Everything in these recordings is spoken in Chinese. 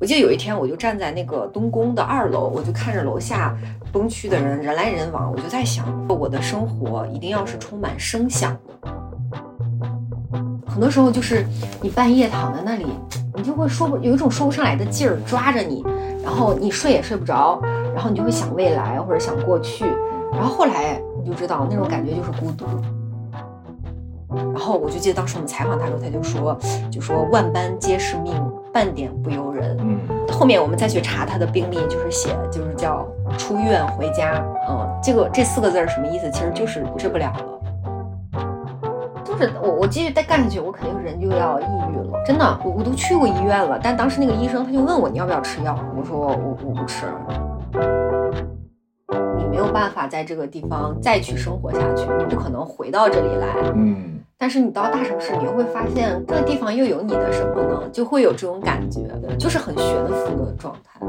我记得有一天，我就站在那个东宫的二楼，我就看着楼下东区的人人来人往，我就在想，我的生活一定要是充满声响的。很多时候就是你半夜躺在那里，你就会说不有一种说不上来的劲儿抓着你，然后你睡也睡不着，然后你就会想未来或者想过去，然后后来你就知道那种感觉就是孤独。然后我就记得当时我们采访他的时候，他就说，就说万般皆是命，半点不由人。嗯，后面我们再去查他的病历，就是写就是叫出院回家。嗯，这个这四个字儿什么意思？其实就是治不了了。就是我我继续再干下去，我肯定人就要抑郁了。真的，我我都去过医院了，但当时那个医生他就问我你要不要吃药，我说我我不吃。你没有办法在这个地方再去生活下去，你不可能回到这里来。嗯，但是你到大城市，你又会发现这个地方又有你的什么呢？就会有这种感觉，就是很悬浮的状态。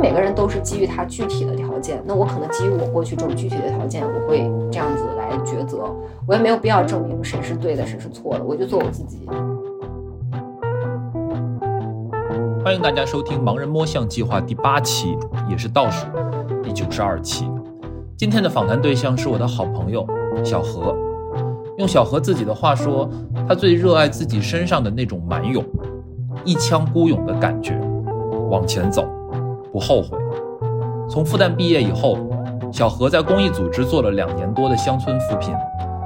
每个人都是基于他具体的条件，那我可能基于我过去这种具体的条件，我会这样子来抉择。我也没有必要证明谁是对的，谁是错的，我就做我自己。欢迎大家收听《盲人摸象计划》第八期，也是倒数第九十二期。今天的访谈对象是我的好朋友小何。用小何自己的话说，他最热爱自己身上的那种蛮勇，一腔孤勇的感觉，往前走，不后悔。从复旦毕业以后，小何在公益组织做了两年多的乡村扶贫，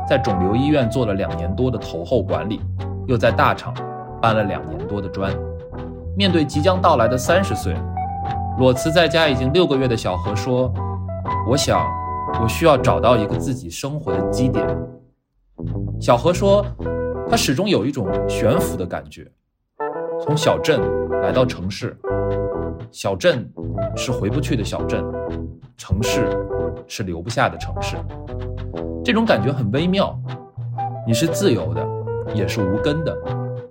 在肿瘤医院做了两年多的投后管理，又在大厂搬了两年多的砖。面对即将到来的三十岁，裸辞在家已经六个月的小何说：“我想，我需要找到一个自己生活的基点。”小何说，他始终有一种悬浮的感觉，从小镇来到城市，小镇是回不去的小镇，城市是留不下的城市。这种感觉很微妙，你是自由的，也是无根的。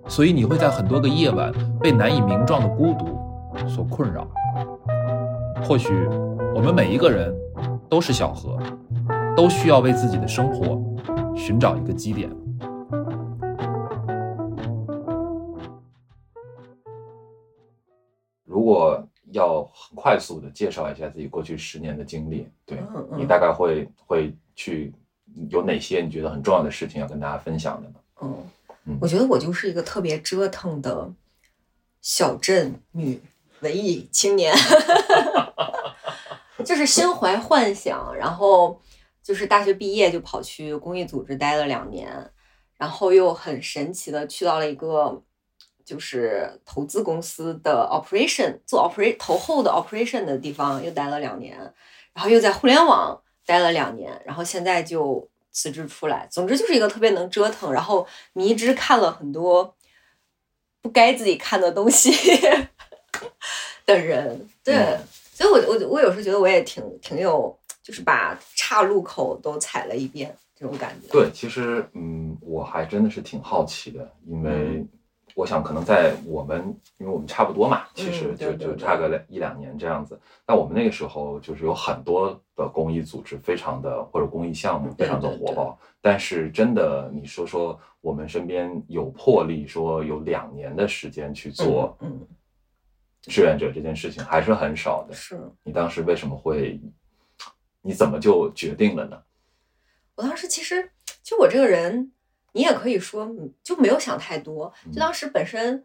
所以你会在很多个夜晚被难以名状的孤独所困扰。或许我们每一个人都是小河，都需要为自己的生活寻找一个基点。如果要很快速的介绍一下自己过去十年的经历，对你大概会会去有哪些你觉得很重要的事情要跟大家分享的呢？嗯嗯，我觉得我就是一个特别折腾的小镇女文艺青年，就是心怀幻想，然后就是大学毕业就跑去公益组织待了两年，然后又很神奇的去到了一个就是投资公司的 operation 做 operation 投后的 operation 的地方又待了两年，然后又在互联网待了两年，然后现在就辞职出来。总之就是一个特别能折腾，然后迷之看了很多不该自己看的东西 的人。对，嗯所以我我我有时候觉得我也挺挺有，就是把岔路口都踩了一遍这种感觉。对，其实嗯，我还真的是挺好奇的，因为嗯我想可能在我们，因为我们差不多嘛，其实就就差个两一两年这样子。但我们那个时候就是有很多的公益组织，非常的或者公益项目非常的火爆。但是真的，你说说我们身边有魄力说有两年的时间去做志愿者这件事情，还是很少的。是你当时为什么会？你怎么就决定了呢？我当时其实就我这个人，你也可以说嗯就没有想太多。嗯就当时本身，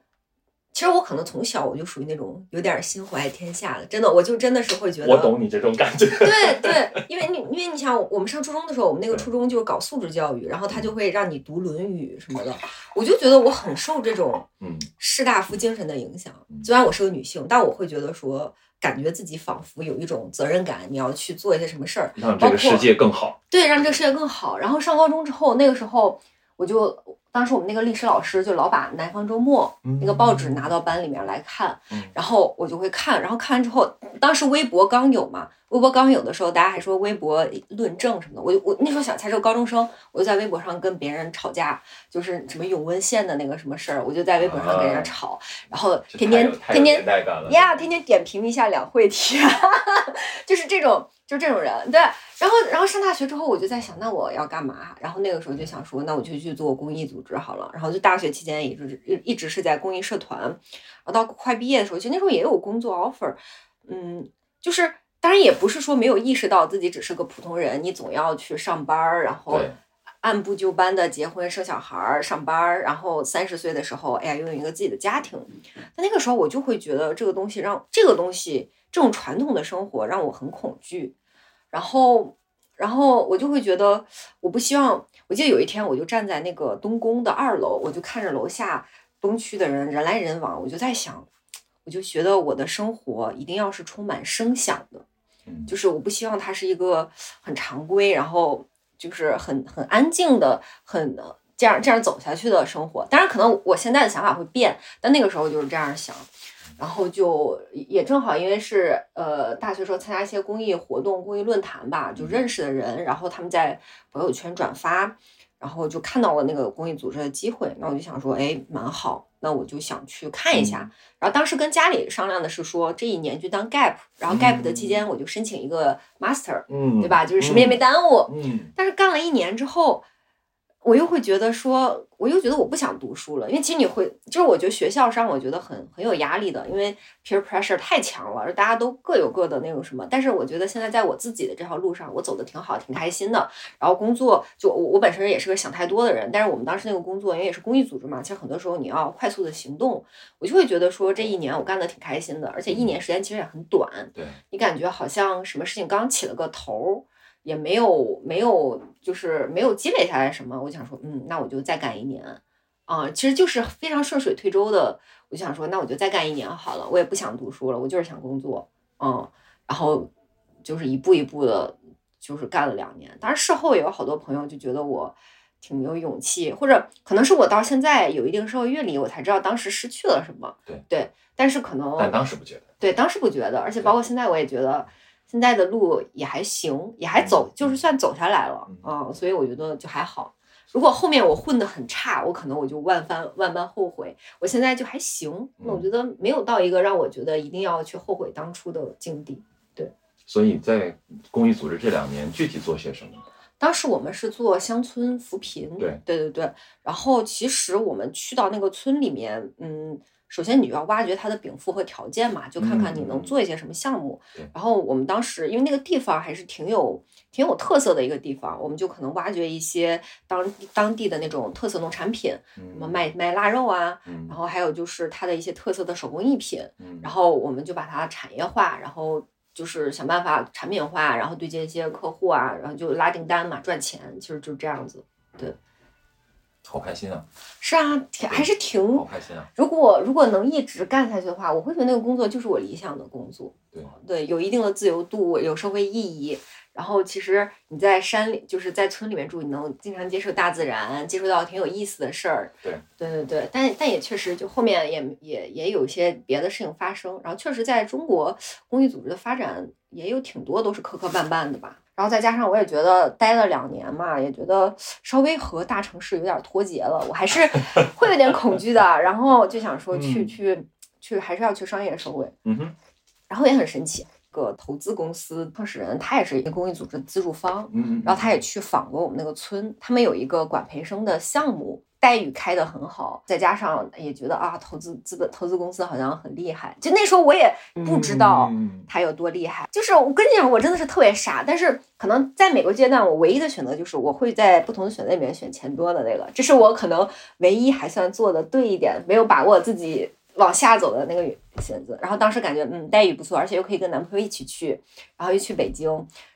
其实我可能从小我就属于那种有点心怀天下的，真的，我就真的是会觉得，我懂你这种感觉。对对，因为你因为你想，我们上初中的时候，我们那个初中就是搞素质教育，然后他就会让你读《论语》什么的，我就觉得我很受这种嗯士大夫精神的影响嗯。虽然我是个女性，但我会觉得说，感觉自己仿佛有一种责任感，你要去做一些什么事儿，让这个世界更好。对，让这个世界更好。然后上高中之后，那个时候我就，当时我们那个历史老师就老把《南方周末》那个报纸拿到班里面来看，嗯然后我就会看，然后看完之后，当时微博刚有嘛，微博刚有的时候，大家还说微博论证什么的，我就我那时候想才是个高中生，我就在微博上跟别人吵架，就是什么永温县的那个什么事儿，我就在微博上跟人家啊吵，然后天天天天。呀，天天点评一下两会题，就是这种就这种人，对。然后，然后上大学之后，我就在想，那我要干嘛？然后那个时候就想说，那我就去做公益组织好了。然后就大学期间一直一一直是在公益社团。然后到快毕业的时候，其实那时候也有工作 offer，嗯，就是当然也不是说没有意识到自己只是个普通人，你总要去上班，然后。按部就班的结婚生小孩儿上班儿，然后三十岁的时候，哎呀，拥有一个自己的家庭。但那个时候我就会觉得这个东西让这个东西这种传统的生活让我很恐惧。然后，然后我就会觉得我不希望。我记得有一天我就站在那个东宫的二楼，我就看着楼下东区的人人来人往，我就在想，我就觉得我的生活一定要是充满声响的，就是我不希望它是一个很常规，然后。就是很很安静的，很这样这样走下去的生活。当然，可能我现在的想法会变，但那个时候就是这样想。然后就也正好，因为是呃大学时候参加一些公益活动、公益论坛吧，就认识的人，然后他们在朋友圈转发，然后就看到了那个公益组织的机会。那我就想说，哎，蛮好。那我就想去看一下，然后当时跟家里商量的是说，这一年就当 gap，然后 gap 的期间我就申请一个 master，嗯对吧？就是什么也没耽误。嗯但是干了一年之后。我又会觉得说，我又觉得我不想读书了，因为其实你会，就是我觉得学校上我觉得很很有压力的，因为 peer pressure 太强了，大家都各有各的那种什么。但是我觉得现在在我自己的这条路上，我走的挺好，挺开心的。然后工作就我我本身也是个想太多的人，但是我们当时那个工作因为也是公益组织嘛，其实很多时候你要快速的行动，我就会觉得说这一年我干的挺开心的，而且一年时间其实也很短，对你感觉好像什么事情刚起了个头。也没有没有，就是没有积累下来什么。我想说，嗯，那我就再干一年，啊，其实就是非常顺水推舟的。我就想说，那我就再干一年好了，我也不想读书了，我就是想工作，嗯，然后就是一步一步的，就是干了两年。当然事后也有好多朋友就觉得我挺有勇气，或者可能是我到现在有一定社会阅历，我才知道当时失去了什么。对对，但是可能但当时不觉得，对，当时不觉得，而且包括现在我也觉得。现在的路也还行，也还走，就是算走下来了嗯，所以我觉得就还好。如果后面我混得很差，我可能我就万番万般后悔。我现在就还行，那我觉得没有到一个让我觉得一定要去后悔当初的境地。对，所以在公益组织这两年具体做些什么？当时我们是做乡村扶贫，对对对对。然后其实我们去到那个村里面，嗯。首先，你就要挖掘它的禀赋和条件嘛，就看看你能做一些什么项目。然后我们当时因为那个地方还是挺有挺有特色的一个地方，我们就可能挖掘一些当当地的那种特色农产品，什么卖卖腊肉啊，然后还有就是它的一些特色的手工艺品，然后我们就把它产业化，然后就是想办法产品化，然后对接一些客户啊，然后就拉订单嘛，赚钱，其实就是这样子，对。好开心啊！是啊，挺还是挺好开心啊。如果如果能一直干下去的话，我会觉得那个工作就是我理想的工作。对对，有一定的自由度，有社会意义。然后其实你在山里，就是在村里面住，你能经常接触大自然，接触到挺有意思的事儿。对对对对，但但也确实，就后面也也也有一些别的事情发生。然后确实在中国公益组织的发展也有挺多都是磕磕绊绊的吧。然后再加上我也觉得待了两年嘛，也觉得稍微和大城市有点脱节了，我还是 会有点恐惧的。然后就想说去去去，还是要去商业社会。嗯哼。然后也很神奇。个投资公司创始人，他也是一个公益组织资助方，嗯，然后他也去访过我们那个村，他们有一个管培生的项目，待遇开得很好，再加上也觉得啊，投资资本投资公司好像很厉害，就那时候我也不知道他有多厉害，就是我跟你讲，我真的是特别傻，但是可能在每个阶段，我唯一的选择就是我会在不同的选择里面选钱多的那个，这是我可能唯一还算做的对一点，没有把握自己。往下走的那个选择，然后当时感觉嗯待遇不错，而且又可以跟男朋友一起去，然后又去北京，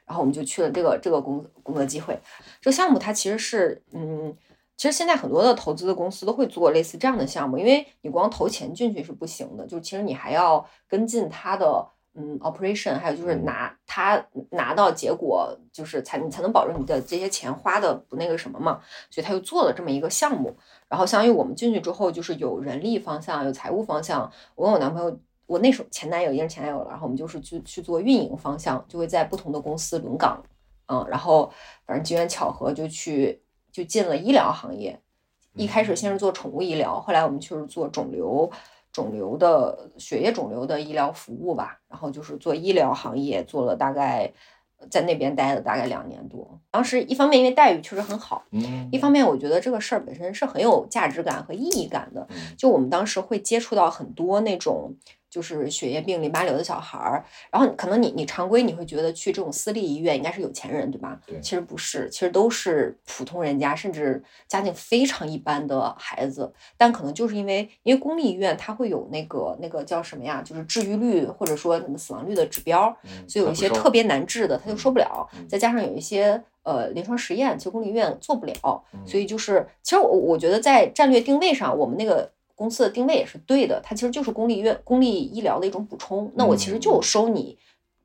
然后我们就去了这个这个工工作机会。这个项目它其实是嗯，其实现在很多的投资的公司都会做类似这样的项目，因为你光投钱进去是不行的，就其实你还要跟进它的。嗯，operation 还有就是拿他拿到结果，就是才你才能保证你的这些钱花的不那个什么嘛，所以他就做了这么一个项目，然后相当于我们进去之后，就是有人力方向，有财务方向。我跟我男朋友，我那时候前男友也是前男友了，然后我们就是去去做运营方向，就会在不同的公司轮岗，嗯，然后反正机缘巧合就去就进了医疗行业，一开始先是做宠物医疗，后来我们就是做肿瘤。肿瘤的血液肿瘤的医疗服务吧，然后就是做医疗行业，做了大概在那边待了大概两年多。当时一方面因为待遇确实很好，嗯一方面我觉得这个事儿本身是很有价值感和意义感的。嗯就我们当时会接触到很多那种就是血液病、淋巴瘤的小孩儿，然后可能你你常规你会觉得去这种私立医院应该是有钱人，对吧？对其实不是，其实都是普通人家，甚至家境非常一般的孩子，但可能就是因为因为公立医院它会有那个那个叫什么呀，就是治愈率或者说什么死亡率的指标，嗯所以有一些特别难治的，他就收不了嗯。再加上有一些呃临床实验，其实公立医院做不了，嗯所以就是其实我我觉得在战略定位上，我们那个公司的定位也是对的，它其实就是公立医院、公立医疗的一种补充。那我其实就嗯收你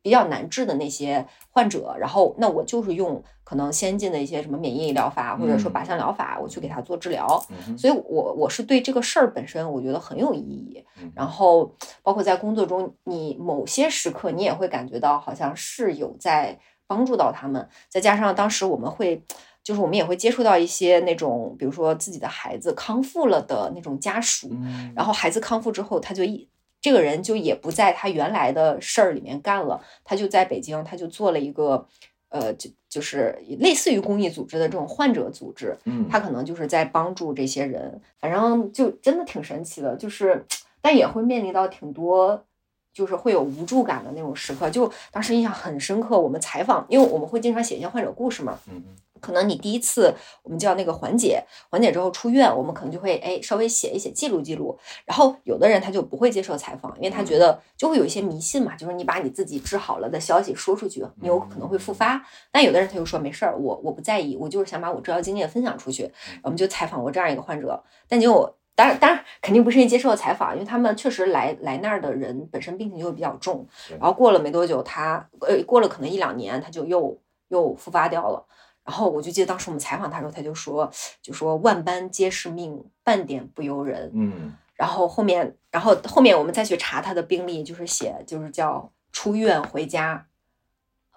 比较难治的那些患者，然后那我就是用可能先进的一些什么免疫疗法或者说靶向疗法，我去给他做治疗。所以我我是对这个事儿本身，我觉得很有意义。嗯然后包括在工作中，你某些时刻你也会感觉到好像是有在帮助到他们，再加上当时我们会。就是我们也会接触到一些那种，比如说自己的孩子康复了的那种家属，嗯然后孩子康复之后，他就一这个人就也不在他原来的事儿里面干了，他就在北京，他就做了一个，呃，就就是类似于公益组织的这种患者组织，嗯他可能就是在帮助这些人，反正就真的挺神奇的，就是但也会面临到挺多。就是会有无助感的那种时刻，就当时印象很深刻。我们采访，因为我们会经常写一些患者故事嘛，嗯可能你第一次我们叫那个缓解，缓解之后出院，我们可能就会哎稍微写一写记录记录。然后有的人他就不会接受采访，因为他觉得就会有一些迷信嘛，就是你把你自己治好了的消息说出去，你有可能会复发。但有的人他就说没事儿，我我不在意，我就是想把我治疗经验分享出去。我们就采访过这样一个患者，但结果。当然，当然肯定不是人接受采访，因为他们确实来来那儿的人本身病情就会比较重，然后过了没多久，他呃过了可能一两年，他就又又复发掉了。然后我就记得当时我们采访他的时候，他就说，就说万般皆是命，半点不由人。嗯然后后面，然后后面我们再去查他的病历，就是写就是叫出院回家。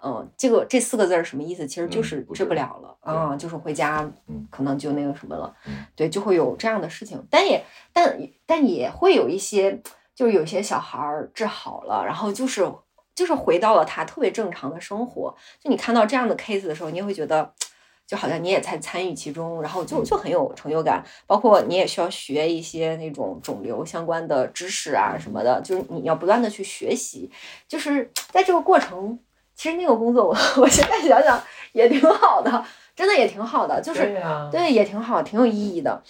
嗯，这个这四个字儿什么意思？其实就是治不了了啊、就是回家嗯，可能就那个什么了。嗯对，就会有这样的事情，但也但但也会有一些，就是有些小孩儿治好了，然后就是就是回到了他特别正常的生活。就你看到这样的 case 的时候，你也会觉得，就好像你也在参与其中，然后就就很有成就感。包括你也需要学一些那种肿瘤相关的知识啊什么的，就是你要不断的去学习。就是在这个过程，其实那个工作我 我现在想想也挺好的，真的也挺好的，就是。呀，对，也挺好，挺有意义的，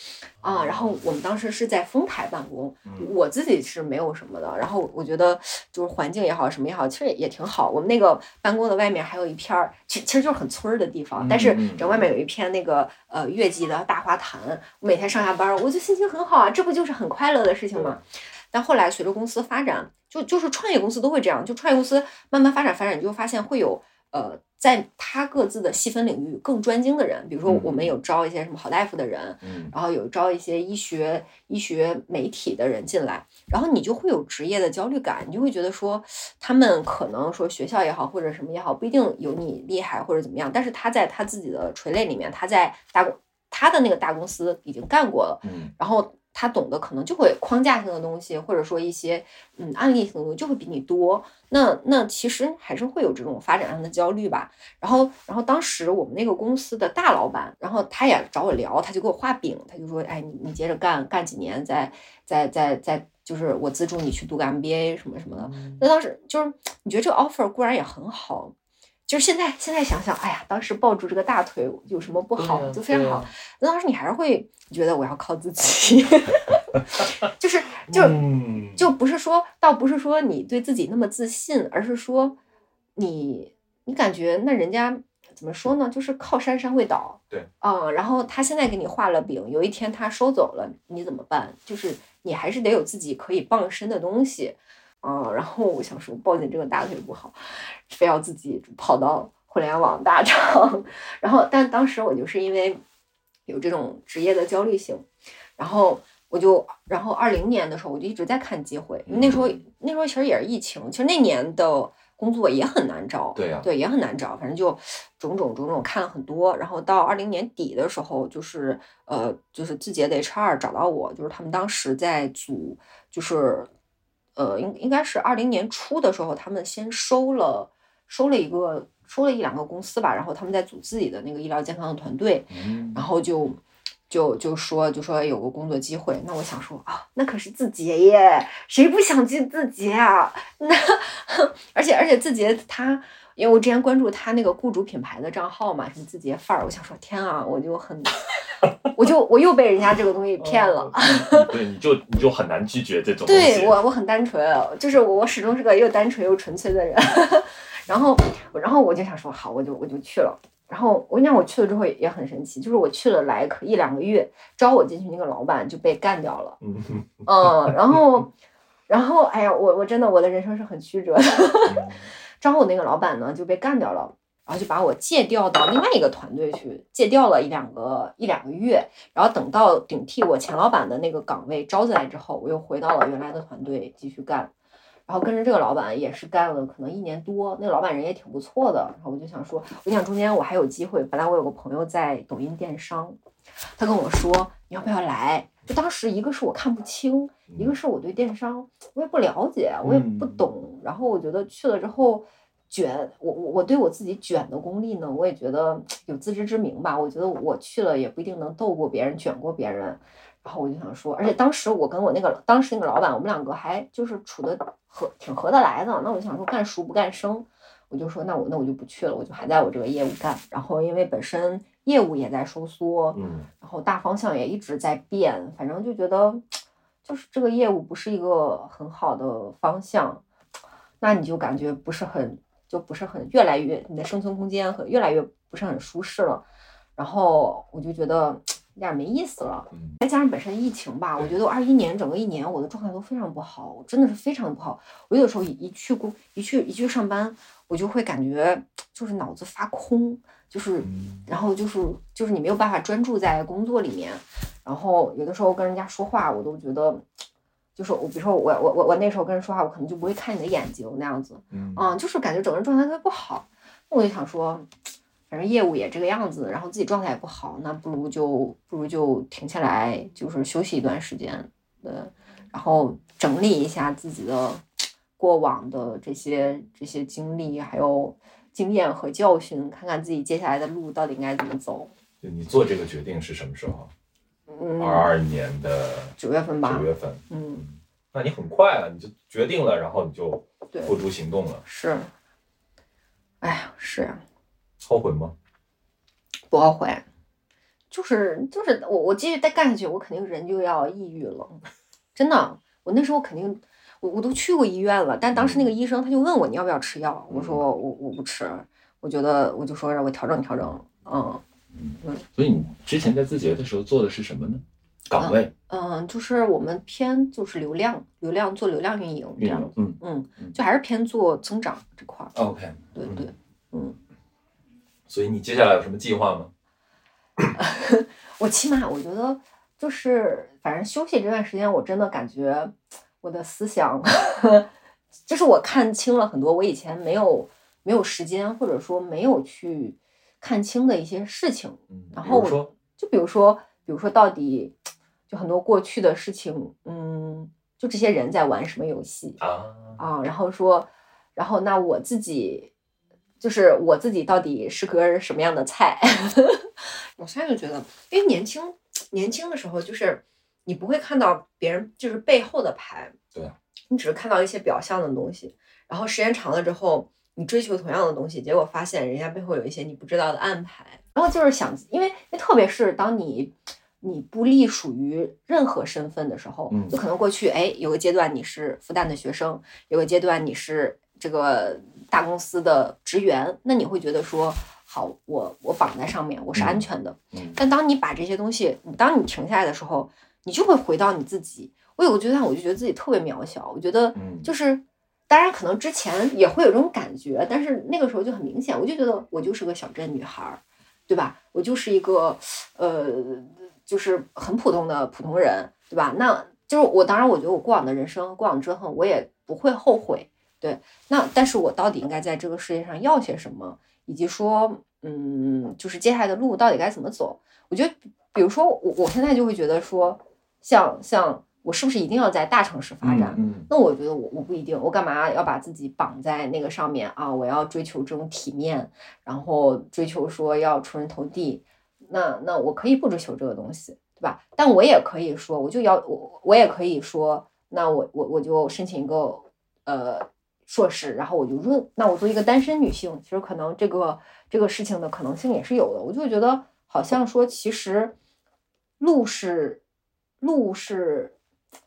啊。然后我们当时是在丰台办公，嗯我自己是没有什么的。然后我觉得就是环境也好，什么也好，其实也也挺好。我们那个办公的外面还有一片儿，其其实就是很村儿的地方，但是嗯嗯这外面有一片那个呃月季的大花坛。我每天上下班儿，我就心情很好啊，这不就是很快乐的事情吗？但后来随着公司发展，就就是创业公司都会这样，就创业公司慢慢发展发展，你就会发现会有呃，在他各自的细分领域更专精的人，比如说嗯我们有招一些什么好大夫的人，嗯。然后有招一些医学医学媒体的人进来，然后你就会有职业的焦虑感，你就会觉得说他们可能说学校也好或者什么也好，不一定有你厉害或者怎么样，但是他在他自己的垂类里面，他在大公他的那个大公司已经干过了，嗯。然后他懂得可能就会框架性的东西，或者说一些嗯案例性的东西就会比你多。那那其实还是会有这种发展上的焦虑吧。然后然后当时我们那个公司的大老板，然后他也找我聊，他就给我画饼，他就说，哎，你你接着干，干几年再再再再就是我资助你去读个 MBA 什么什么的。那当时就是你觉得这个 offer 固然也很好。就是现在，现在想想，哎呀，当时抱住这个大腿有什么不好？就非常好。那当时你还是会觉得我要靠自己，就是就嗯就不是说，倒不是说你对自己那么自信，而是说你你感觉那人家怎么说呢？就是靠山山会倒，对，嗯、然后他现在给你画了饼，有一天他收走了，你怎么办？就是你还是得有自己可以傍身的东西，啊、然后我想说抱紧这个大腿不好，非要自己跑到互联网大厂，然后但当时我就是因为有这种职业的焦虑性，然后我就，然后二零年的时候我就一直在看机会，那时候那时候其实也是疫情，其实那年的工作也很难找，对呀对，也很难找，反正就种种种种看了很多，然后到二零年底的时候，就是呃，就是字节的 HR 找到我，就是他们当时在组，就是呃，应应该是二零年初的时候，他们先收了收了一个收了一两个公司吧，然后他们在组自己的那个医疗健康的团队，嗯然后就就就说就说有个工作机会，那我想说啊，那可是字节耶，谁不想进字节啊？那 而且而且字节他，因为我之前关注他那个雇主品牌的账号嘛，什么字节范儿，我想说天啊，我就很，我就我又被人家这个东西骗了。哦对，你就你就很难拒绝这种。对我我很单纯，就是我我始终是个又单纯又纯粹的人。然后然后我就想说好，我就我就去了。然后我跟你讲，我去了之后也很神奇，就是我去了来可一两个月，招我进去那个老板就被干掉了。嗯，嗯，然后然后哎呀，我我真的我的人生是很曲折的。招我那个老板呢就被干掉了，然后就把我借调到另外一个团队去，借调了一两个一两个月，然后等到顶替我前老板的那个岗位招进来之后，我又回到了原来的团队继续干，然后跟着这个老板也是干了可能一年多，那个老板人也挺不错的，然后我就想说，我想中间我还有机会，本来我有个朋友在抖音电商，他跟我说你要不要来，就当时一个是我看不清，一个是我对电商我也不了解，我也不嗯。懂，然后我觉得去了之后。卷，我我我对我自己卷的功力呢，我也觉得有自知之明吧。我觉得我去了也不一定能斗过别人，卷过别人。然后我就想说，而且当时我跟我那个当时那个老板，我们两个还就是处的合挺合得来的。那我就想说，干熟不干生，我就说那我那我就不去了，我就还在我这个业务干。然后因为本身业务也在收缩，嗯然后大方向也一直在变，反正就觉得就是这个业务不是一个很好的方向，那你就感觉不是很就不是很越来越你的生存空间和越来越不是很舒适了，然后我就觉得有点没意思了。嗯再加上本身疫情吧，我觉得我二一年整个一年我的状态都非常不好，真的是非常不好。我有的时候一一去工一去一去上班，我就会感觉就是脑子发空，就是嗯然后就是就是你没有办法专注在工作里面，然后有的时候跟人家说话，我都觉得，就是我比如说我我我我那时候跟人说话，我可能就不会看你的眼睛那样子，嗯嗯，就是感觉整个人状态特别不好。那我就想说，反正业务也这个样子，然后自己状态也不好，那不如就不如就停下来，就是休息一段时间，对，然后整理一下自己的过往的这些这些经历，还有经验和教训，看看自己接下来的路到底应该怎么走。就你做这个决定是什么时候？嗯，二二年的九月份吧。九，月份。嗯，那你很快啊，你就决定了，然后你就，付诸行动了，是，哎呀，是呀。后悔吗？不后悔，就是就是我我继续再干下去，我肯定人就要抑郁了，真的。我那时候肯定，我我都去过医院了，但当时那个医生他就问我你要不要吃药，我说我我不吃，我觉得我就说让我调整调整，嗯所以你之前在字节的时候做的是什么呢？岗位嗯，就是我们偏就是流量流量做流量运营这样嗯嗯，就还是偏做增长这块儿，，OK，对对，嗯。所以你接下来有什么计划吗？我起码我觉得就是，反正休息这段时间，我真的感觉我的思想，就是我看清了很多我以前没有没有时间或者说没有去看清的一些事情。嗯，然后我说，就比如说，比如说到底就很多过去的事情，嗯，就这些人在玩什么游戏啊，啊？然后说，然后那我自己。就是我自己到底是个什么样的菜？我现在就觉得，因为年轻年轻的时候，就是你不会看到别人就是背后的牌，对啊，你只是看到一些表象的东西，然后时间长了之后，你追求同样的东西，结果发现人家背后有一些你不知道的安排，然后就是想，因为那特别是当你你不隶属于任何身份的时候，嗯就可能过去哎有个阶段你是复旦的学生，有个阶段你是这个大公司的职员，那你会觉得说，好，我我绑在上面，我是安全的。嗯但当你把这些东西，当你停下来的时候，你就会回到你自己。我有个阶段，我就觉得自己特别渺小，我觉得嗯就是，当然可能之前也会有这种感觉，但是那个时候就很明显，我就觉得我就是个小镇女孩儿，对吧？我就是一个呃，就是很普通的普通人，对吧？那就是我，当然我觉得我过往的人生、过往折腾，我也不会后悔。对，那但是我到底应该在这个世界上要些什么，以及说，嗯，就是接下来的路到底该怎么走？我觉得，比如说我我现在就会觉得说，像像我是不是一定要在大城市发展？嗯那我觉得我我不一定，我干嘛要把自己绑在那个上面啊？我要追求这种体面，然后追求说要出人头地，那那我可以不追求这个东西，对吧？但我也可以说，我就要我我也可以说，那我我我就申请一个呃硕士，然后我就润。那我作为一个单身女性，其实可能这个这个事情的可能性也是有的。我就觉得好像说，其实路是路是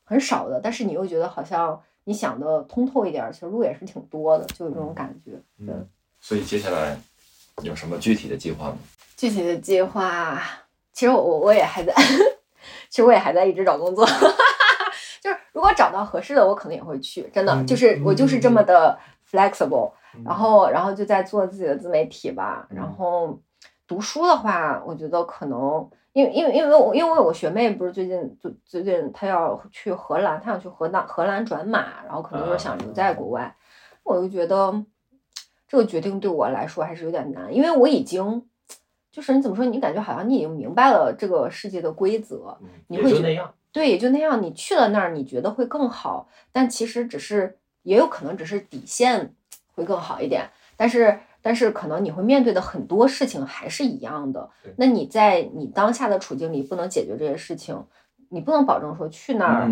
很少的，但是你又觉得好像你想的通透一点儿，其实路也是挺多的，就有这种感觉。对，嗯，所以接下来有什么具体的计划吗？具体的计划，其实我我我也还在，其实我也还在一直找工作。就是如果找到合适的，我可能也会去，真的，嗯就是我就是这么的 flexible，、嗯然后然后就在做自己的自媒体吧。嗯然后读书的话，我觉得可能因为因为因为我因为我学妹不是最近最最近她要去荷兰，她想去荷兰荷兰转码，然后可能就是想留在国外，我就觉得这个决定对我来说还是有点难，因为我已经。就是你怎么说？你感觉好像你已经明白了这个世界的规则，嗯你会觉得那样。对，也就那样。你去了那儿，你觉得会更好，但其实只是，也有可能只是底线会更好一点。但是，但是可能你会面对的很多事情还是一样的。那你在你当下的处境里不能解决这些事情，你不能保证说去那儿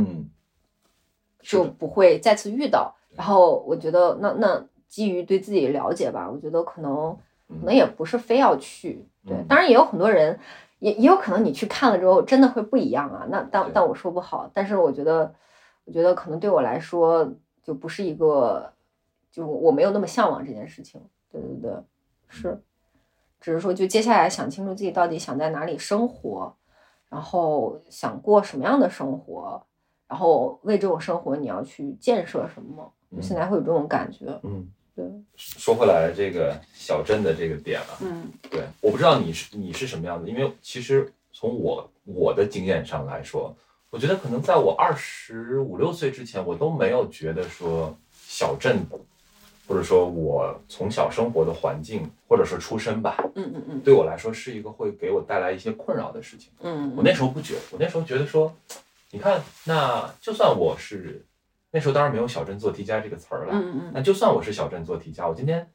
就不会再次遇到。对然后我觉得那那基于对自己了解吧，我觉得可能可能也不是非要去。对，嗯当然也有很多人，也也有可能你去看了之后真的会不一样啊。那但但我说不好，但是我觉得，我觉得可能对我来说就不是一个，就我没有那么向往这件事情。对对对，是，只是说就接下来想清楚自己到底想在哪里生活，然后想过什么样的生活，然后为这种生活你要去建设什么。就现在会有这种感觉。嗯，对，说回来，这个小镇的这个点啊，嗯对，我不知道你是你是什么样子，因为其实从我我的经验上来说，我觉得可能在我二十五六岁之前，我都没有觉得说小镇，或者说我从小生活的环境，或者说出身吧，嗯嗯嗯对我来说是一个会给我带来一些困扰的事情。嗯，我那时候不觉得，我那时候觉得说，你看，那就算我是那时候当然没有“小镇做题家”这个词儿了，嗯嗯那就算我是小镇做题家，我今天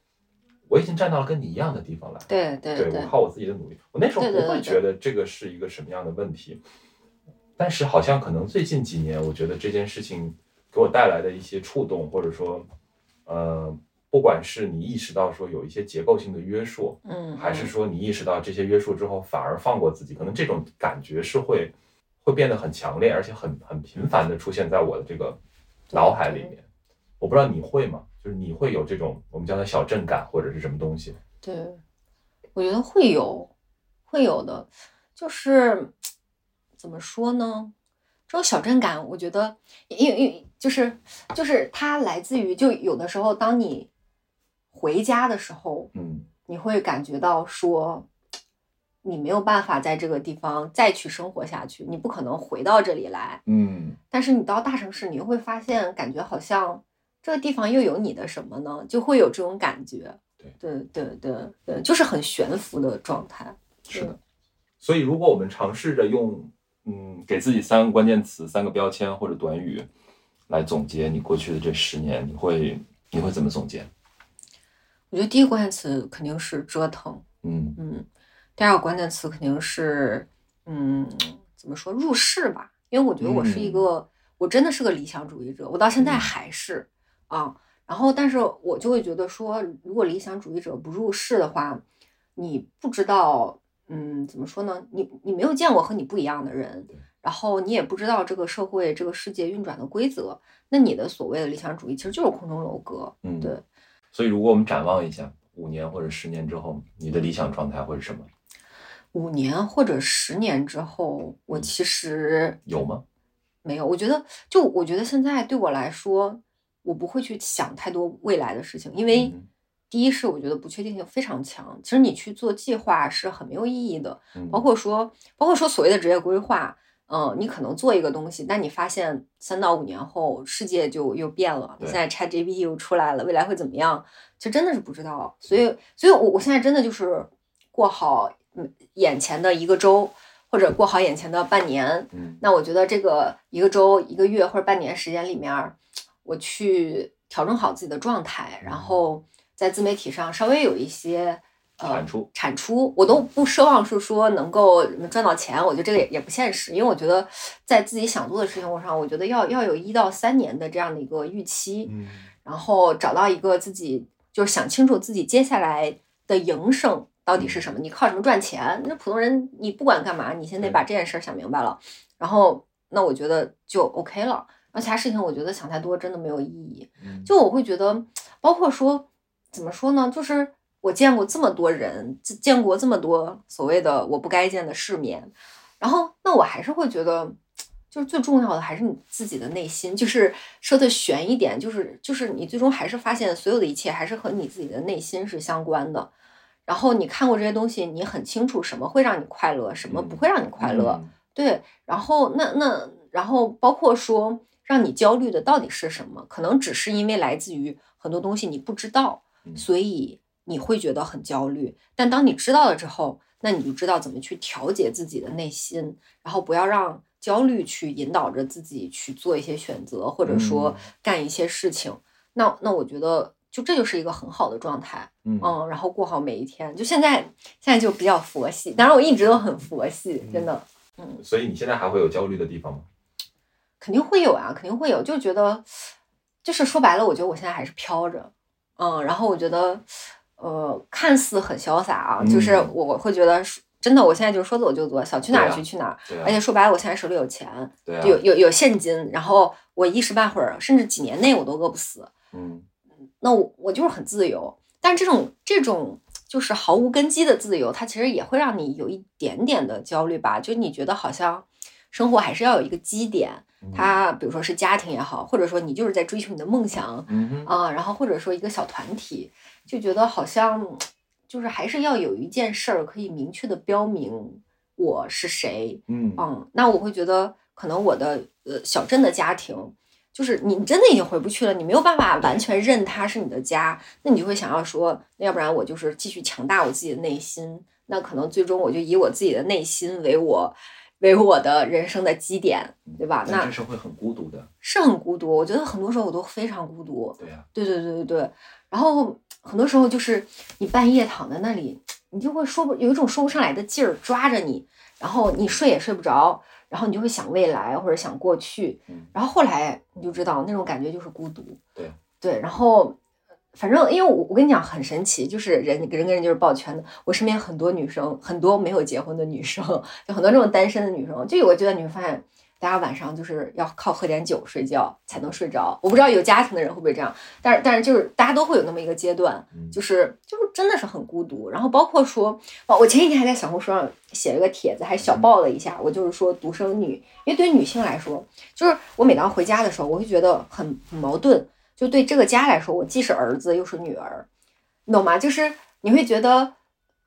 我已经站到了跟你一样的地方来。对对对我靠我自己的努力，我那时候不会觉得这个是一个什么样的问题，但是好像可能最近几年，我觉得这件事情给我带来的一些触动，或者说，呃，不管是你意识到说有一些结构性的约束，嗯，还是说你意识到这些约束之后反而放过自己，可能这种感觉是会会变得很强烈，而且很很频繁的出现在我的这个脑海里面。我不知道你会吗？就是你会有这种我们叫它小镇感或者是什么东西？对，我觉得会有，会有的，就是怎么说呢？这种小镇感，我觉得，因为因为就是就是它来自于，就有的时候，当你回家的时候，嗯你会感觉到说，你没有办法在这个地方再去生活下去，你不可能回到这里来。嗯但是你到大城市，你又会发现，感觉好像这个地方又有你的什么呢？就会有这种感觉。对对对对对，就是很悬浮的状态。是的。所以如果我们尝试着用嗯给自己三个关键词、三个标签或者短语来总结你过去的这十年，你会你会怎么总结？我觉得第一个关键词肯定是折腾，嗯嗯，第二个关键词肯定是，嗯，怎么说入世吧？因为我觉得我是一个，我真的是个理想主义者，我到现在嗯还是啊。然后，但是我就会觉得说，如果理想主义者不入世的话，你不知道，嗯，怎么说呢？你你没有见过和你不一样的人，然后你也不知道这个社会、这个世界运转的规则，那你的所谓的理想主义其实就是空中楼阁。嗯，对。所以如果我们展望一下五年或者十年之后，你的理想状态会是什么？五年或者十年之后，我嗯其实有吗？没有。我觉得，就我觉得现在对我来说，我不会去想太多未来的事情，因为嗯第一是我觉得不确定性非常强。其实你去做计划是很没有意义的，嗯包括说，包括说所谓的职业规划。嗯，你可能做一个东西，但你发现三到五年后世界就又变了。对现在 ChatGPT 又出来了，未来会怎么样？其实真的是不知道。所以，所以我我现在真的就是过好嗯眼前的一个周，或者过好眼前的半年。嗯那我觉得这个一个周、一个月或者半年时间里面儿，我去调整好自己的状态，然后在自媒体上稍微有一些呃产出产出，我都不奢望是说能够赚到钱，我觉得这个也也不现实，因为我觉得在自己想做的事情上，我觉得要要有一到三年的这样的一个预期，嗯然后找到一个自己就是想清楚自己接下来的营生到底是什么，你靠什么赚钱？那普通人你不管干嘛，你先得把这件事儿想明白了，然后那我觉得就 OK 了。那其他事情我觉得想太多真的没有意义。嗯，就我会觉得，包括说怎么说呢，就是我见过这么多人，见见过这么多所谓的我不该见的世面，然后那我还是会觉得，就是最重要的还是你自己的内心，就是说的悬一点，就是就是你最终还是发现所有的一切还是和你自己的内心是相关的。然后你看过这些东西，你很清楚什么会让你快乐，什么不会让你快乐。嗯对，然后那那然后包括说让你焦虑的到底是什么？可能只是因为来自于很多东西你不知道，嗯所以你会觉得很焦虑。但当你知道了之后，那你就知道怎么去调节自己的内心，然后不要让焦虑去引导着自己去做一些选择，或者说嗯干一些事情。那那我觉得就这就是一个很好的状态。嗯嗯，然后过好每一天。就现在，现在就比较佛系，当然我一直都很佛系，真的。嗯所以你现在还会有焦虑的地方吗？肯定会有啊，肯定会有，就觉得，就是说白了，我觉得我现在还是飘着，嗯，然后我觉得，呃，看似很潇洒啊，就是嗯。我我会觉得真的，我现在就是说走就走，想去哪儿去去哪儿，而，且说白了，我现在手里有钱，对啊，有有有现金，然后我一时半会儿，甚至几年内我都饿不死，嗯。那我我就是很自由，但这种这种就是毫无根基的自由，它其实也会让你有一点点的焦虑吧，就你觉得好像生活还是要有一个基点，嗯。它比如说是家庭也好，或者说你就是在追求你的梦想啊，然后或者说一个小团体，就觉得好像就是还是要有一件事儿可以明确的标明我是谁，嗯。嗯，那我会觉得可能我的呃小镇的家庭，就是你真的已经回不去了，你没有办法完全认它是你的家，那你就会想要说，那要不然我就是继续强大我自己的内心，那可能最终我就以我自己的内心为我为我的人生的基点，对吧？那这是会很孤独的，是很孤独，我觉得很多时候我都非常孤独，对呀，对对对对对，然后很多时候就是你半夜躺在那里，你就会说不有一种说不上来的劲儿抓着你，然后你睡也睡不着，然后你就会想未来或者想过去嗯，然后后来你就知道那种感觉就是孤独。对。对，然后反正因为我我跟你讲很神奇，就是人人跟人就是抱拳的。我身边很多女生，很多没有结婚的女生，就很多这种单身的女生，就有个阶段你会发现。大家晚上就是要靠喝点酒睡觉才能睡着，我不知道有家庭的人会不会这样，但是但是就是大家都会有那么一个阶段，嗯就是就是真的是很孤独。然后包括说，哦，我前几天还在小红书上写了个帖子，还小爆了一下。我就是说独生女，因为对于女性来说，就是我每当回家的时候，我会觉得很很矛盾。就对这个家来说，我既是儿子又是女儿，你懂吗？就是你会觉得，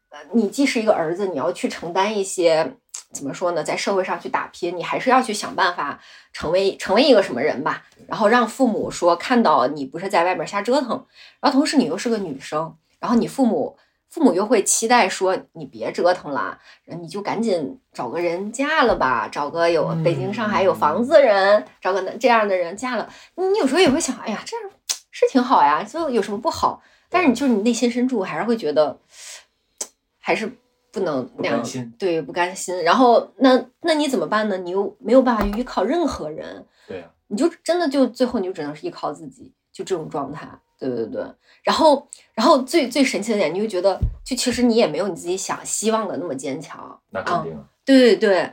呃，你既是一个儿子，你要去承担一些。怎么说呢？在社会上去打拼，你还是要去想办法成为成为一个什么人吧。然后让父母说看到你不是在外面瞎折腾，然后同时你又是个女生，然后你父母父母又会期待说你别折腾了，你就赶紧找个人嫁了吧，找个有北京上海有房子的人，找个这样的人嫁了。你有时候也会想，哎呀，这样是挺好呀，就有什么不好？但是你就是你内心深处还是会觉得，还是。不能那样，对，不甘心。然后那那你怎么办呢？你又没有办法依靠任何人，对呀、啊，你就真的就最后你就只能是依靠自己，就这种状态。对对对。然后然后最最神奇的点，你就觉得就其实你也没有你自己想希望的那么坚强。那肯定啊。对对对。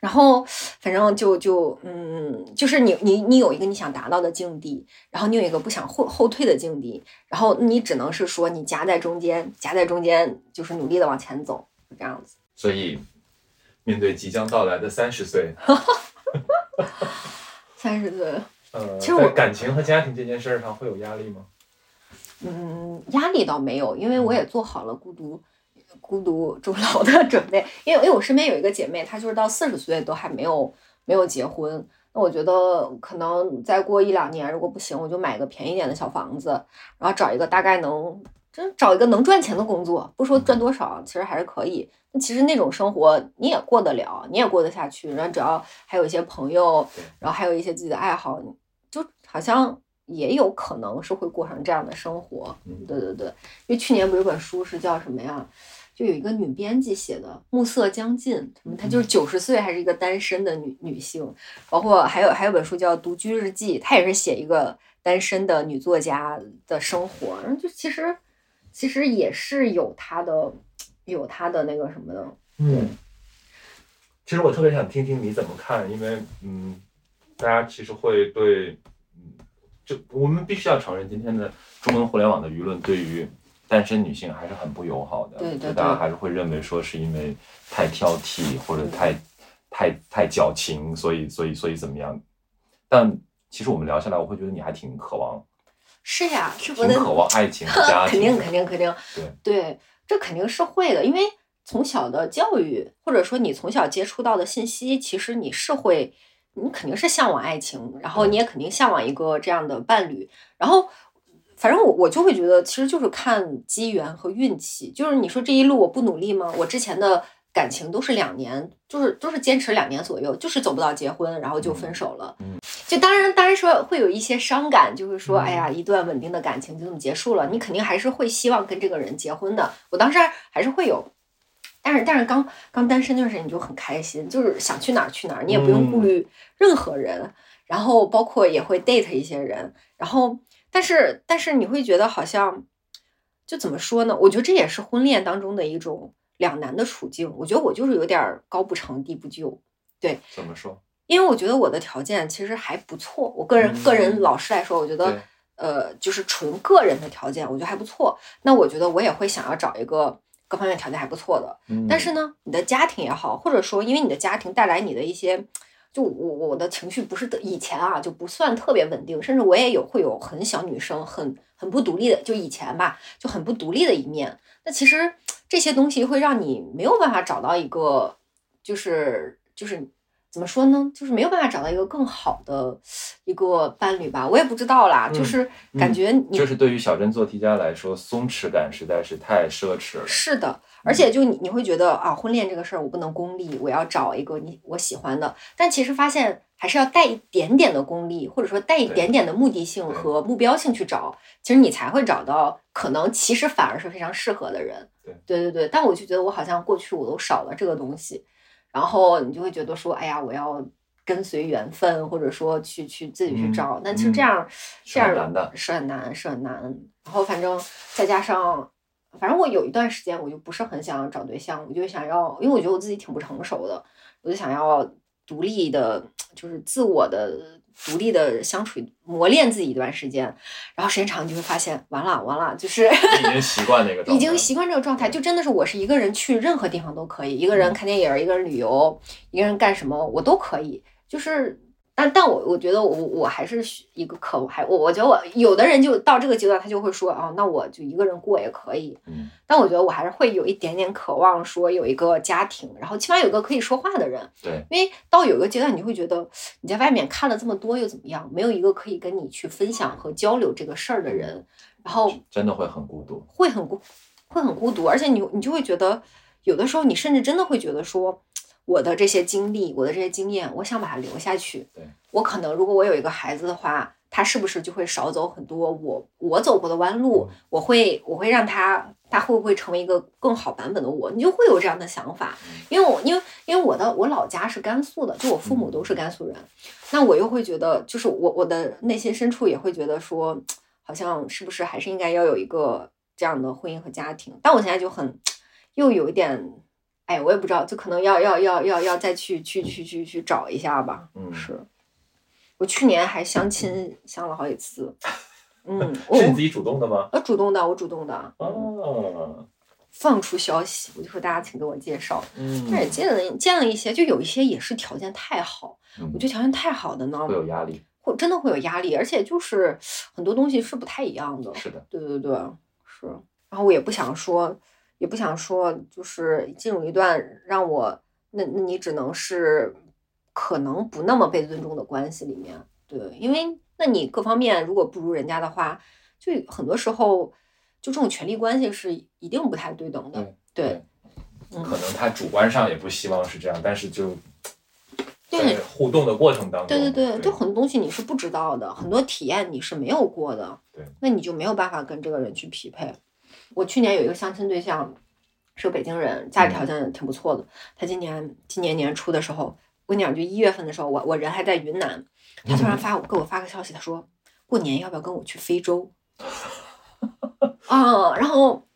然后反正就就嗯，就是你你你有一个你想达到的境地，然后你有一个不想后后退的境地，然后你只能是说你夹在中间，夹在中间就是努力的往前走，就这样子。所以面对即将到来的三十岁，三十岁，呃，其实我感情和家庭这件事上会有压力吗？嗯，压力倒没有，因为我也做好了孤独。孤独终老的准备，因为因为我身边有一个姐妹，她就是到四十岁都还没有没有结婚。那我觉得可能再过一两年，如果不行，我就买个便宜点的小房子，然后找一个大概能真找一个能赚钱的工作，不说赚多少，其实还是可以。那其实那种生活你也过得了，你也过得下去。然后只要还有一些朋友，然后还有一些自己的爱好，就好像也有可能是会过上这样的生活。对对对，因为去年不是有本书是叫什么呀？就有一个女编辑写的《暮色将近》，什么她就是九十岁还是一个单身的女女性，包括还有还有本书叫《独居日记》，她也是写一个单身的女作家的生活，然后就其实其实也是有她的有她的那个什么的。嗯，其实我特别想听听你怎么看，因为嗯，大家其实会对嗯，就我们必须要承认，今天的中文互联网的舆论对于。单身女性还是很不友好的，对对，大家还是会认为说是因为太挑剔或者太太太矫情，所以所以所以怎么样？但其实我们聊下来，我会觉得你还挺渴望，是呀，挺渴望爱情家 庭，肯定肯定肯定，对对，这肯定是会的，因为从小的教育或者说你从小接触到的信息，其实你是会，你肯定是向往爱情，然后你也肯定向往一个这样的伴侣，然后。反正我我就会觉得，其实就是看机缘和运气。就是你说这一路我不努力吗？我之前的感情都是两年，就是都是坚持两年左右，就是走不到结婚，然后就分手了。嗯，就当然当然说会有一些伤感，就是说，哎呀，一段稳定的感情就这么结束了，你肯定还是会希望跟这个人结婚的。我当时还是会有，但是但是刚刚单身那段时间你就很开心，就是想去哪儿去哪儿，你也不用顾虑任何人，然后包括也会 date 一些人，然后。但是，但是你会觉得好像，就怎么说呢？我觉得这也是婚恋当中的一种两难的处境。我觉得我就是有点高不成低不就，对。怎么说？因为我觉得我的条件其实还不错。我个人个人老实来说，我觉得，呃，就是纯个人的条件，我觉得还不错。那我觉得我也会想要找一个各方面条件还不错的。但是呢，你的家庭也好，或者说因为你的家庭带来你的一些。就我我的情绪不是以前啊就不算特别稳定，甚至我也有会有很小女生很很不独立的，就以前吧就很不独立的一面。那其实这些东西会让你没有办法找到一个，就是就是。怎么说呢？就是没有办法找到一个更好的一个伴侣吧，我也不知道啦。就是感觉你就是对于小镇做题家来说，松弛感实在是太奢侈了。是的，而且就你你会觉得啊，婚恋这个事儿我不能功利，我要找一个你我喜欢的。但其实发现还是要带一点点的功利，或者说带一点点的目的性和目标性去找，其实你才会找到可能其实反而是非常适合的人。对对对对，但我就觉得我好像过去我都少了这个东西。然后你就会觉得说，哎呀，我要跟随缘分，或者说去去自己去找。那其实这样这样是很难，是很难。然后反正再加上，反正我有一段时间我就不是很想找对象，我就想要，因为我觉得我自己挺不成熟的，我就想要独立的，就是自我的。独立的相处，磨练自己一段时间，然后时间长，你就会发现，完了完了，就是已经习惯那个，已经习惯这个状态，就真的是我是一个人去任何地方都可以，一个人看电影，一个人旅游，一个人干什么我都可以，就是。但但我我觉得我我还是一个渴还我我觉得我有的人就到这个阶段他就会说啊那我就一个人过也可以，嗯，但我觉得我还是会有一点点渴望说有一个家庭，然后起码有个可以说话的人，对，因为到有一个阶段你会觉得你在外面看了这么多又怎么样，没有一个可以跟你去分享和交流这个事儿的人，然后真的会很孤独，会很孤会很孤独，而且你你就会觉得有的时候你甚至真的会觉得说。我的这些经历，我的这些经验，我想把它留下去。对我可能，如果我有一个孩子的话，他是不是就会少走很多我我走过的弯路？我会我会让他，他会不会成为一个更好版本的我？你就会有这样的想法，因为我因为因为我的我老家是甘肃的，就我父母都是甘肃人，那我又会觉得，就是我我的内心深处也会觉得说，好像是不是还是应该要有一个这样的婚姻和家庭？但我现在就很又有一点。哎，我也不知道，就可能要要要要要再去去去去去找一下吧。嗯，是我去年还相亲相了好几次。嗯，是你自己主动的吗？呃，主动的，我主动的。哦。放出消息，我就说大家请给我介绍。嗯。但也见了见了一些，就有一些也是条件太好。我觉得条件太好的呢，会有压力。会真的会有压力，而且就是很多东西是不太一样的。是的。对对对，是。然后我也不想说。也不想说，就是进入一段让我那那你只能是可能不那么被尊重的关系里面，对，因为那你各方面如果不如人家的话，就很多时候就这种权力关系是一定不太对等的。对，嗯可能他主观上也不希望是这样，但是就对在互动的过程当中，对对对，就很多东西你是不知道的，很多体验你是没有过的，对，那你就没有办法跟这个人去匹配。我去年有一个相亲对象，是个北京人，家里条件挺不错的。他今年今年年初的时候，我跟你讲，就一月份的时候，我我人还在云南，他突然发我给我发个消息，他说过年要不要跟我去非洲？啊，然后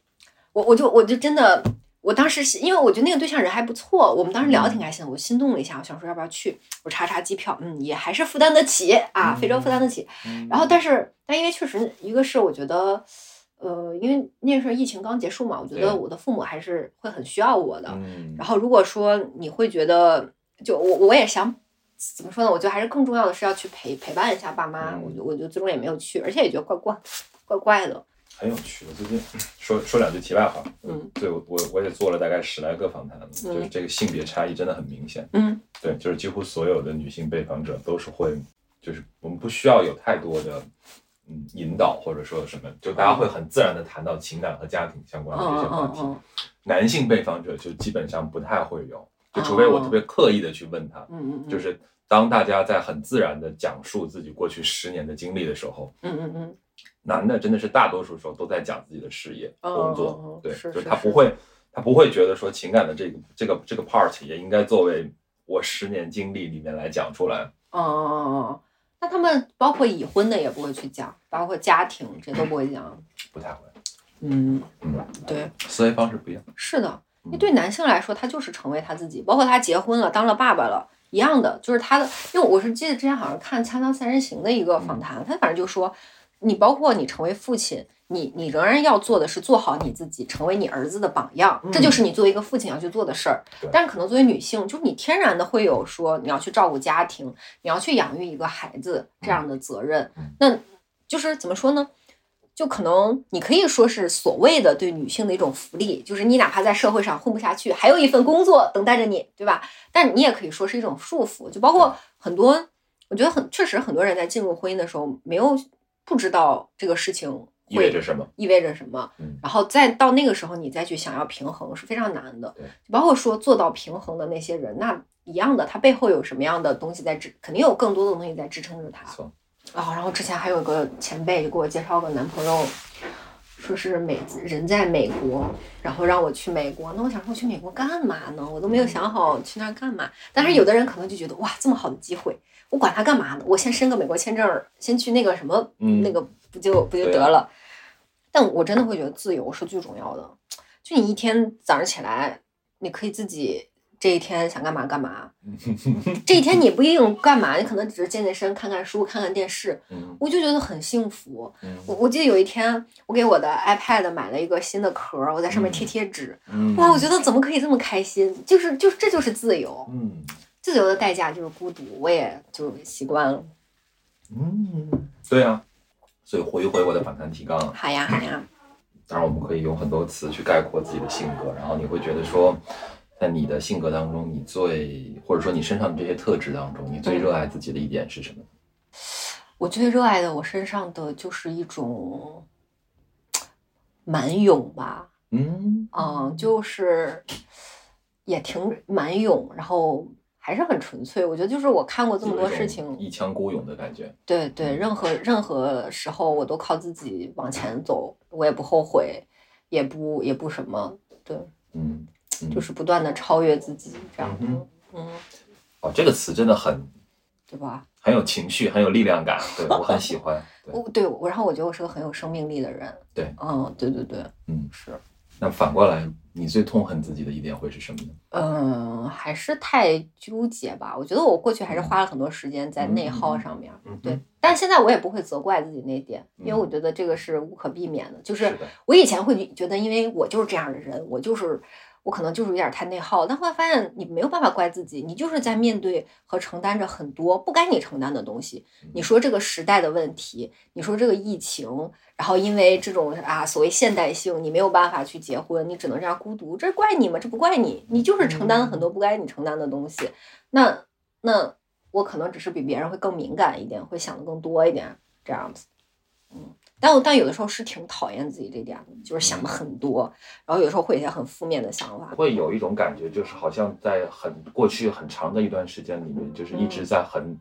我我就我就真的。我当时是因为我觉得那个对象人还不错，我们当时聊的挺开心的，我心动了一下，我想说要不要去？我查查机票，嗯，也还是负担得起啊，非洲负担得起。嗯然后，但是但因为确实一个是我觉得，呃，因为那时候疫情刚结束嘛，我觉得我的父母还是会很需要我的。嗯，然后如果说你会觉得，就我我也想怎么说呢？我觉得还是更重要的是要去陪陪伴一下爸妈。嗯我就我就最终也没有去，而且也觉得怪怪怪怪的。很有趣。我最近说说两句题外话，嗯，对我我我也做了大概十来个访谈，就是嗯这个性别差异真的很明显。嗯对，就是几乎所有的女性被访者都是会，就是我们不需要有太多的嗯引导或者说什么，就大家会很自然的谈到情感和家庭相关的这些嗯话题。嗯。嗯男性被访者就基本上不太会有，就除非我特别刻意的去问他，嗯嗯，就是当大家在很自然的讲述自己过去十年的经历的时候，嗯嗯嗯。男的真的是大多数时候都在讲自己的事业、哦工作，对，是就是他不会，他不会觉得说情感的这个这个这个 part 也应该作为我十年经历里面来讲出来。哦哦哦哦，那他们包括已婚的也不会去讲，包括家庭这都不会讲。不太会，嗯，嗯，对，思维方式不一样。是的，因为对男性来说，他就是成为他自己，包括他结婚了，当了爸爸了，一样的，就是他的。因为我是记得之前好像看《锵锵三人行》的一个访谈，他反正就说，你包括你成为父亲，你你仍然要做的是做好你自己，成为你儿子的榜样，这就是你作为一个父亲要去做的事儿对。但是可能作为女性，就是你天然的会有说你要去照顾家庭，你要去养育一个孩子这样的责任嗯。那就是怎么说呢？就可能你可以说是所谓的对女性的一种福利，就是你哪怕在社会上混不下去，还有一份工作等待着你，对吧？但你也可以说是一种束缚，就包括很多，我觉得很确实很多人在进入婚姻的时候没有不知道这个事情意味会着什么？意味着什么嗯，然后再到那个时候你再去想要平衡是非常难的对，包括说做到平衡的那些人，那一样的，他背后有什么样的东西在支，肯定有更多的东西在支撑着他。错，啊、然后之前还有个前辈就给我介绍个男朋友，说是美人在美国，然后让我去美国。那我想说我去美国干嘛呢？我都没有想好去那儿干嘛。但是有的人可能就觉得哇，这么好的机会，我管他干嘛呢？我先申个美国签证，先去那个什么，嗯那个不就不就得了？但我真的会觉得自由是最重要的。就你一天早上起来，你可以自己这一天想干嘛干嘛。这一天你不一定干嘛，你可能只是健健身、看看书、看看电视，嗯我就觉得很幸福。嗯我我记得有一天，我给我的 iPad 买了一个新的壳，我在上面贴贴纸。嗯，哇，我觉得怎么可以这么开心？就是就是这就是自由，嗯自由的代价就是孤独，我也就习惯了。嗯，对啊。所以回一回我的反弹提纲，好呀好呀，当然我们可以用很多词去概括自己的性格，然后你会觉得说，在你的性格当中，你最或者说你身上的这些特质当中，你最热爱自己的一点是什么？我最热爱的我身上的就是一种蛮勇吧，嗯嗯，就是也挺蛮勇，然后还是很纯粹。我觉得就是我看过这么多事情，一腔孤勇的感觉。对对，任何任何时候我都靠自己往前走，我也不后悔，也不也不什么，对，嗯，嗯就是不断的超越自己这样，嗯嗯，哦，这个词真的很对吧？很有情绪，很有力量感，对我很喜欢。对，我对我，然后我觉得我是个很有生命力的人，对，嗯，对对对，嗯，是，那反过来，你最痛恨自己的一点会是什么呢？嗯，还是太纠结吧。我觉得我过去还是花了很多时间在内耗上面，嗯，对，但现在我也不会责怪自己那一点，因为嗯。我觉得这个是无可避免的，就是我以前会觉得，因为我就是这样的人，我就是我可能就是有点太内耗，但后来发现你没有办法怪自己，你就是在面对和承担着很多不该你承担的东西。你说这个时代的问题，你说这个疫情，然后因为这种啊所谓现代性，你没有办法去结婚，你只能这样孤独，这怪你吗？这不怪你，你就是承担了很多不该你承担的东西。那那我可能只是比别人会更敏感一点，会想的更多一点，这样子。但我但有的时候是挺讨厌自己这点的，就是想的很多，然后有时候会有一些很负面的想法。会有一种感觉，就是好像在很过去很长的一段时间里面，就是一直在很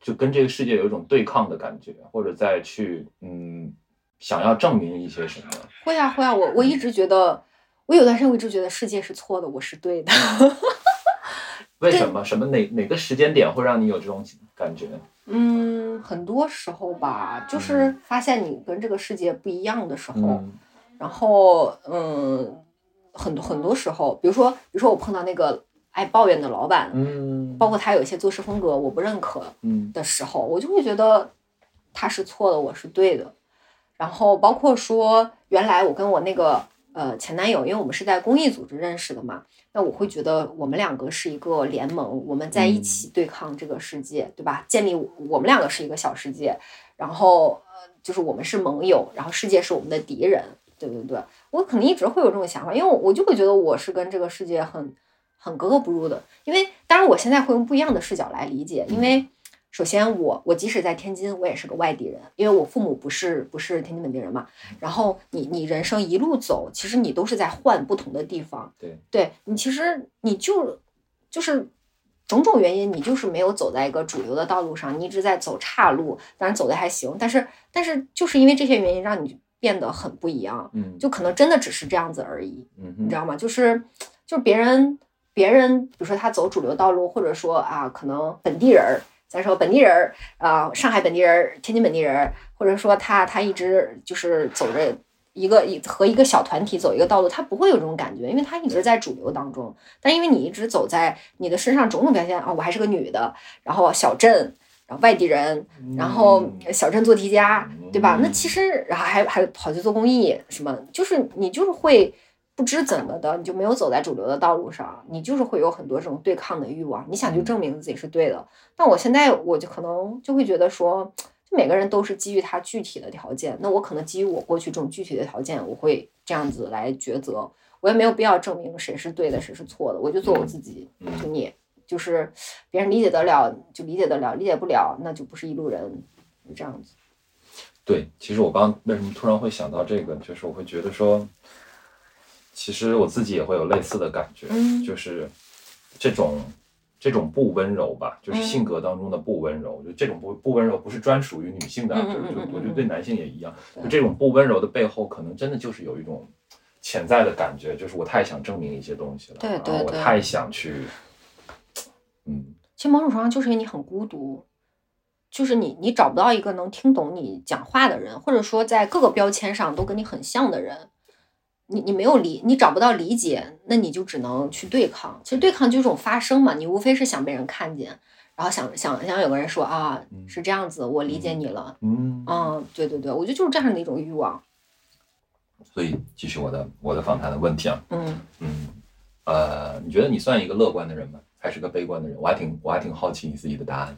就跟这个世界有一种对抗的感觉，或者在去嗯想要证明一些什么。会啊会啊，我我一直觉得，我有段时间我一直觉得世界是错的，我是对的。为什么？什么哪哪个时间点会让你有这种感觉？嗯，很多时候吧，就是发现你跟这个世界不一样的时候，嗯然后嗯，很多很多时候，比如说，比如说我碰到那个爱抱怨的老板，嗯包括他有一些做事风格我不认可嗯的时候，我就会觉得他是错的，我是对的。然后包括说，原来我跟我那个呃前男友，因为我们是在公益组织认识的嘛，那我会觉得我们两个是一个联盟，我们在一起对抗这个世界，对吧？建立我们两个是一个小世界，然后呃就是我们是盟友，然后世界是我们的敌人，对对对。我可能一直会有这种想法，因为我我就会觉得我是跟这个世界很很格格不入的。因为当然我现在会用不一样的视角来理解，因为首先我我即使在天津，我也是个外地人，因为我父母不是不是天津本地人嘛。然后你你人生一路走，其实你都是在换不同的地方。对，对你其实你就就是种种原因，你就是没有走在一个主流的道路上，你一直在走岔路，当然走的还行，但是但是就是因为这些原因，让你变得很不一样，嗯就可能真的只是这样子而已。嗯你知道吗？就是就是别人别人，比如说他走主流道路，或者说啊，可能本地人儿，咱说本地人儿啊、上海本地人儿、天津本地人儿，或者说他他一直就是走着一个一和一个小团体走一个道路，他不会有这种感觉，因为他一直在主流当中。但因为你一直走在你的身上种种表现啊，我还是个女的，然后小镇。然后外地人，然后嗯小镇做题家，对吧？那其实然后还还跑去做公益，什么就是你就是会不知怎么的，你就没有走在主流的道路上，你就是会有很多这种对抗的欲望，你想去证明自己是对的。但我现在我就可能就会觉得说，就每个人都是基于他具体的条件，那我可能基于我过去这种具体的条件，我会这样子来抉择，我也没有必要证明谁是对的，谁是错的，我就做我自己，嗯就你。就是别人理解得了就理解得了，理解不了那就不是一路人，就这样子。对，其实我刚刚为什么突然会想到这个，就是我会觉得说，其实我自己也会有类似的感觉，嗯。就是这种这种不温柔吧，就是嗯。性格当中的不温柔，就这种不不温柔不是专属于女性的就是就我觉得对男性也一样，对。就这种不温柔的背后，可能真的就是有一种潜在的感觉，就是我太想证明一些东西了，对对对然后我太想去，嗯。其实某种程度上就是因为你很孤独，就是你你找不到一个能听懂你讲话的人，或者说在各个标签上都跟你很像的人，你你没有理，你找不到理解，那你就只能去对抗。其实对抗就是一种发声嘛，你无非是想被人看见，然后想想想有个人说啊嗯是这样子，我理解你了，嗯嗯，对对对，我觉得就是这样的一种欲望，所以继续我的我的访谈的问题啊，嗯。嗯，呃，你觉得你算一个乐观的人吗？还是个悲观的人？我还挺我还挺好奇你自己的答案。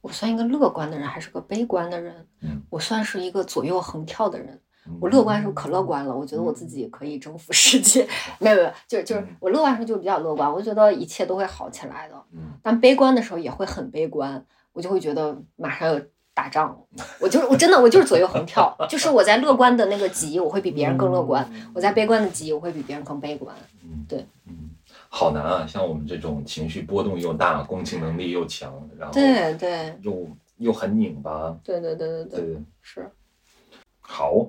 我算一个乐观的人还是个悲观的人？嗯我算是一个左右横跳的人。嗯我乐观的时候可乐观了，我觉得我自己可以征服世界。没有没有，就是就是嗯我乐观的时候就比较乐观，我觉得一切都会好起来的。嗯但悲观的时候也会很悲观，我就会觉得马上要打仗了。我就是我真的我就是左右横跳，就是我在乐观的那个级，我会比别人更乐观；我在悲观的级，我会比别人更悲观。嗯对，嗯，好难啊！像我们这种情绪波动又大、共情能力又强，然后对对又又很拧巴，对对对对对，对，是。好，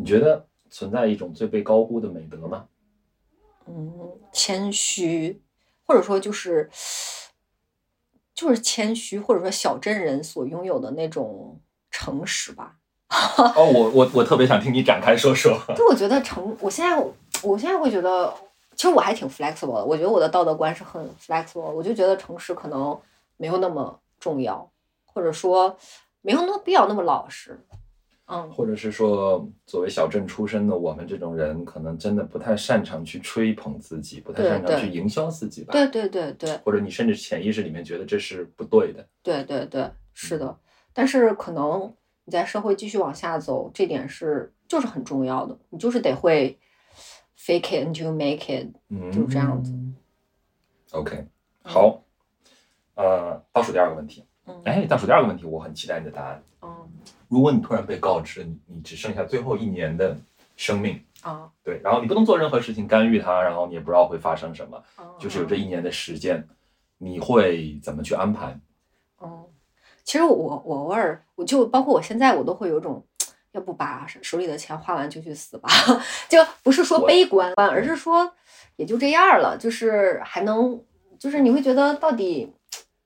你觉得存在一种最被高估的美德吗？嗯，谦虚，或者说就是就是谦虚，或者说小镇人所拥有的那种诚实吧。哦，我我我特别想听你展开说说。就我觉得诚，我现在我现在会觉得，其实我还挺 flexible 的。我觉得我的道德观是很 flexible，我就觉得诚实可能没有那么重要，或者说没有那么必要那么老实。嗯，或者是说，作为小镇出身的我们这种人，可能真的不太擅长去吹捧自己，不太擅长去营销自己吧。对对对对或者你甚至潜意识里面觉得这是不对的。对对对，是的。但是可能你在社会继续往下走，这点是就是很重要的，你就是得会 fake it until you make it。嗯，就这样子。OK，好，呃，倒数第二个问题，嗯哎，倒数第二个问题，我很期待你的答案。嗯如果你突然被告知你你只剩下最后一年的生命，啊，对，然后你不能做任何事情干预它，然后你也不知道会发生什么，嗯就是有这一年的时间，你会怎么去安排？哦，其实我我偶尔我就包括我现在我都会有种，要不把手里的钱花完就去死吧，就不是说悲观，而是说也就这样了，就是还能就是你会觉得到底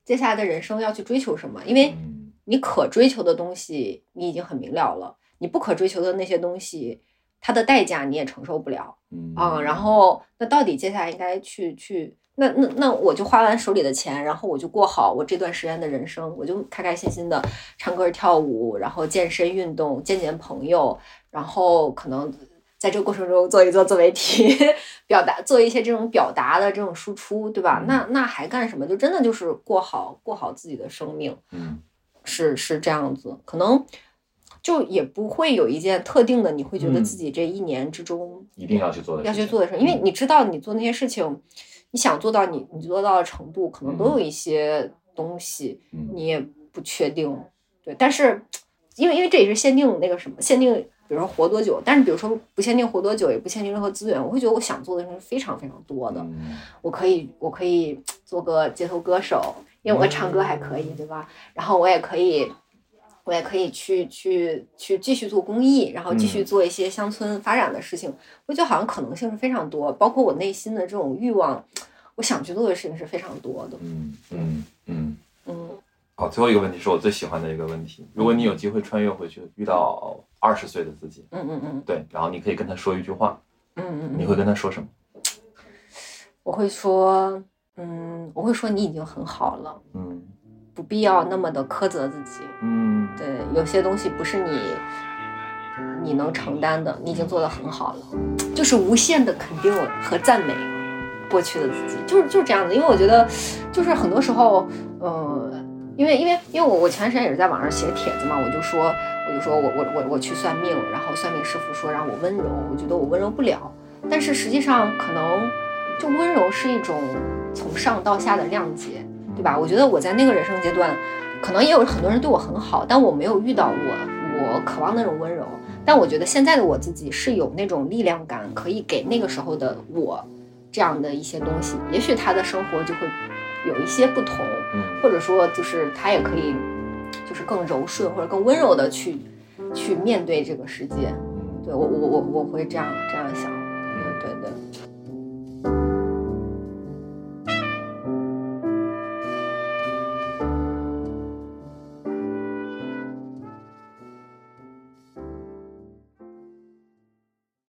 接下来的人生要去追求什么？因为嗯你可追求的东西你已经很明了了，你不可追求的那些东西，它的代价你也承受不了。嗯啊、然后那到底接下来应该去去那那那我就花完手里的钱，然后我就过好我这段时间的人生，我就开开心心的唱歌跳舞，然后健身运动，见见朋友，然后可能在这个过程中做一做自媒体，表达做一些这种表达的这种输出，对吧？那那还干什么？就真的就是过好过好自己的生命。嗯是是这样子，可能就也不会有一件特定的，你会觉得嗯。自己这一年之中一定要去做的要去做的事，因为你知道你做那些事情，你想做到你你做到的程度，可能都有一些东西嗯。你也不确定，对，但是因为因为这也是限定那个什么限定。比如说活多久，但是比如说不限定活多久，也不限定任何资源，我会觉得我想做的事情是非常非常多的。嗯。我可以，我可以做个街头歌手，因为我唱歌还可以，对吧？然后我也可以，我也可以去去去继续做公益，然后继续嗯做一些乡村发展的事情。我觉得好像可能性是非常多，包括我内心的这种欲望，我想去做的事情是非常多的。嗯嗯嗯。嗯好，最后一个问题是我最喜欢的一个问题。如果你有机会穿越回去，遇到二十岁的自己，嗯嗯嗯对，然后你可以跟他说一句话，嗯嗯嗯，你会跟他说什么？我会说，嗯，我会说你已经很好了，嗯不必要那么的苛责自己。嗯对，有些东西不是你你能承担的，你已经做得很好了，就是无限的肯定和赞美过去的自己，就是就是这样子。因为我觉得，就是很多时候，呃，因为因为因为我我前段时间也是在网上写帖子嘛，我就说我就说我我我我去算命，然后算命师傅说让我温柔，我觉得我温柔不了，但是实际上可能就温柔是一种从上到下的谅解，对吧？我觉得我在那个人生阶段。可能也有很多人对我很好，但我没有遇到我我渴望那种温柔。但我觉得现在的我自己是有那种力量感，可以给那个时候的我这样的一些东西。也许他的生活就会有一些不同，嗯或者说就是他也可以就是更柔顺或者更温柔的去去面对这个世界。嗯对我我我我会这样这样想。